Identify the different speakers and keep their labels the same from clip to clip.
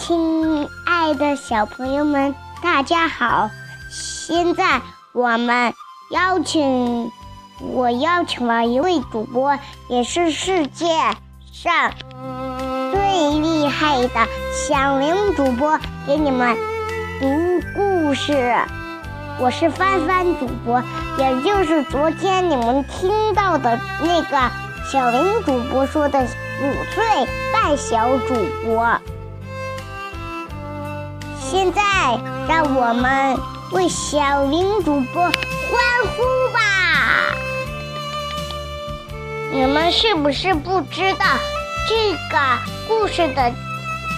Speaker 1: 亲爱的小朋友们，大家好！现在我们邀请我邀请了一位主播，也是世界上最厉害的响铃主播，给你们读故事。我是帆帆主播，也就是昨天你们听到的那个小铃主播说的五岁半小主播。现在，让我们为小林主播欢呼吧！你们是不是不知道这个故事的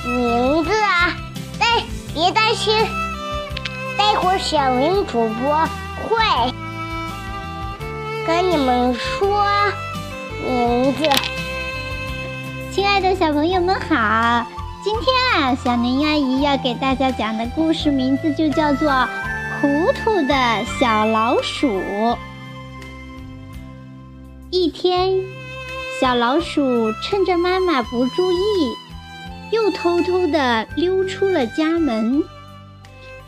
Speaker 1: 名字啊？哎，别担心，待会儿小林主播会跟你们说名字。
Speaker 2: 亲爱的小朋友们好。今天啊，小林阿姨要给大家讲的故事名字就叫做《糊涂的小老鼠》。一天，小老鼠趁着妈妈不注意，又偷偷地溜出了家门，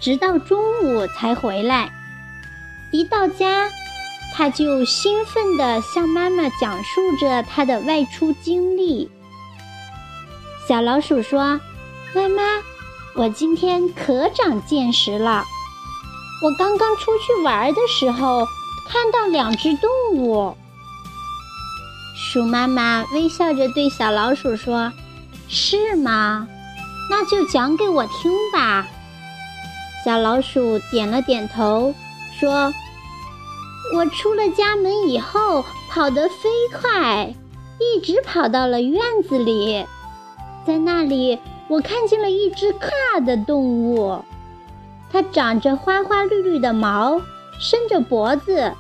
Speaker 2: 直到中午才回来。一到家，它就兴奋地向妈妈讲述着它的外出经历。小老鼠说：“妈妈，我今天可长见识了。我刚刚出去玩的时候，看到两只动物。”鼠妈妈微笑着对小老鼠说：“是吗？那就讲给我听吧。”小老鼠点了点头，说：“我出了家门以后，跑得飞快，一直跑到了院子里。”在那里，我看见了一只可爱的动物，它长着花花绿绿的毛，伸着脖子，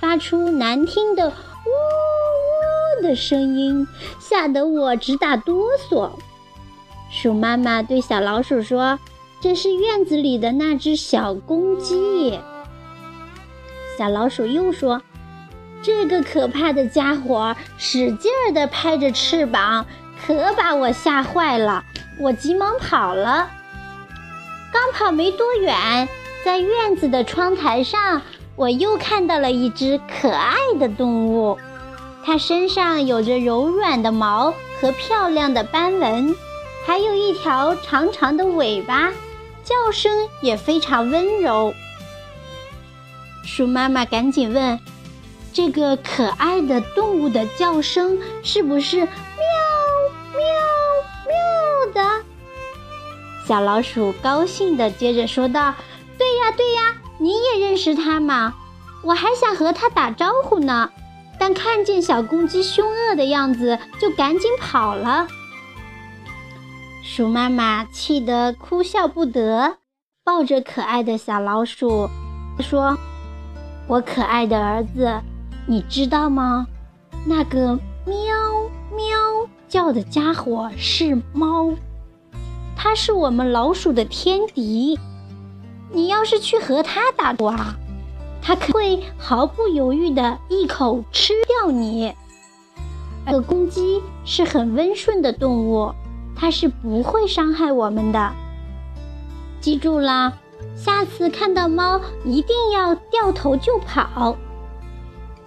Speaker 2: 发出难听的“呜呜”的声音，吓得我直打哆嗦。鼠妈妈对小老鼠说：“这是院子里的那只小公鸡。”小老鼠又说：“这个可怕的家伙使劲儿地拍着翅膀。”可把我吓坏了，我急忙跑了。刚跑没多远，在院子的窗台上，我又看到了一只可爱的动物。它身上有着柔软的毛和漂亮的斑纹，还有一条长长的尾巴，叫声也非常温柔。鼠妈妈赶紧问：“这个可爱的动物的叫声是不是？”小老鼠高兴地接着说道：“对呀，对呀，你也认识它吗？我还想和它打招呼呢，但看见小公鸡凶恶的样子，就赶紧跑了。”鼠妈妈气得哭笑不得，抱着可爱的小老鼠说：“我可爱的儿子，你知道吗？那个喵喵叫的家伙是猫。”它是我们老鼠的天敌，你要是去和它打赌啊，它可会毫不犹豫的一口吃掉你。而公鸡是很温顺的动物，它是不会伤害我们的。记住了，下次看到猫一定要掉头就跑。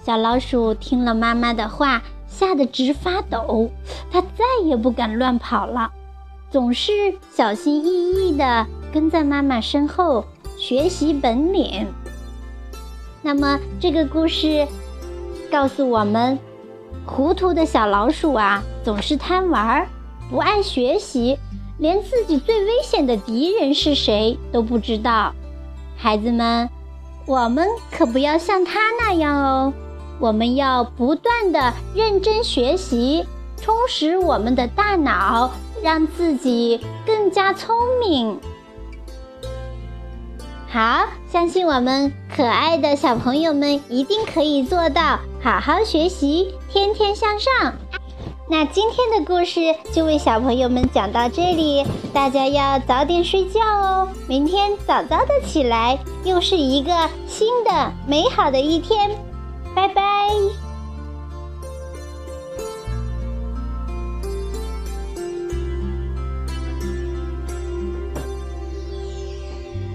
Speaker 2: 小老鼠听了妈妈的话，吓得直发抖，它再也不敢乱跑了。总是小心翼翼地跟在妈妈身后学习本领。那么，这个故事告诉我们：糊涂的小老鼠啊，总是贪玩儿，不爱学习，连自己最危险的敌人是谁都不知道。孩子们，我们可不要像他那样哦！我们要不断地认真学习，充实我们的大脑。让自己更加聪明。好，相信我们可爱的小朋友们一定可以做到，好好学习，天天向上。那今天的故事就为小朋友们讲到这里，大家要早点睡觉哦，明天早早的起来，又是一个新的美好的一天。拜拜。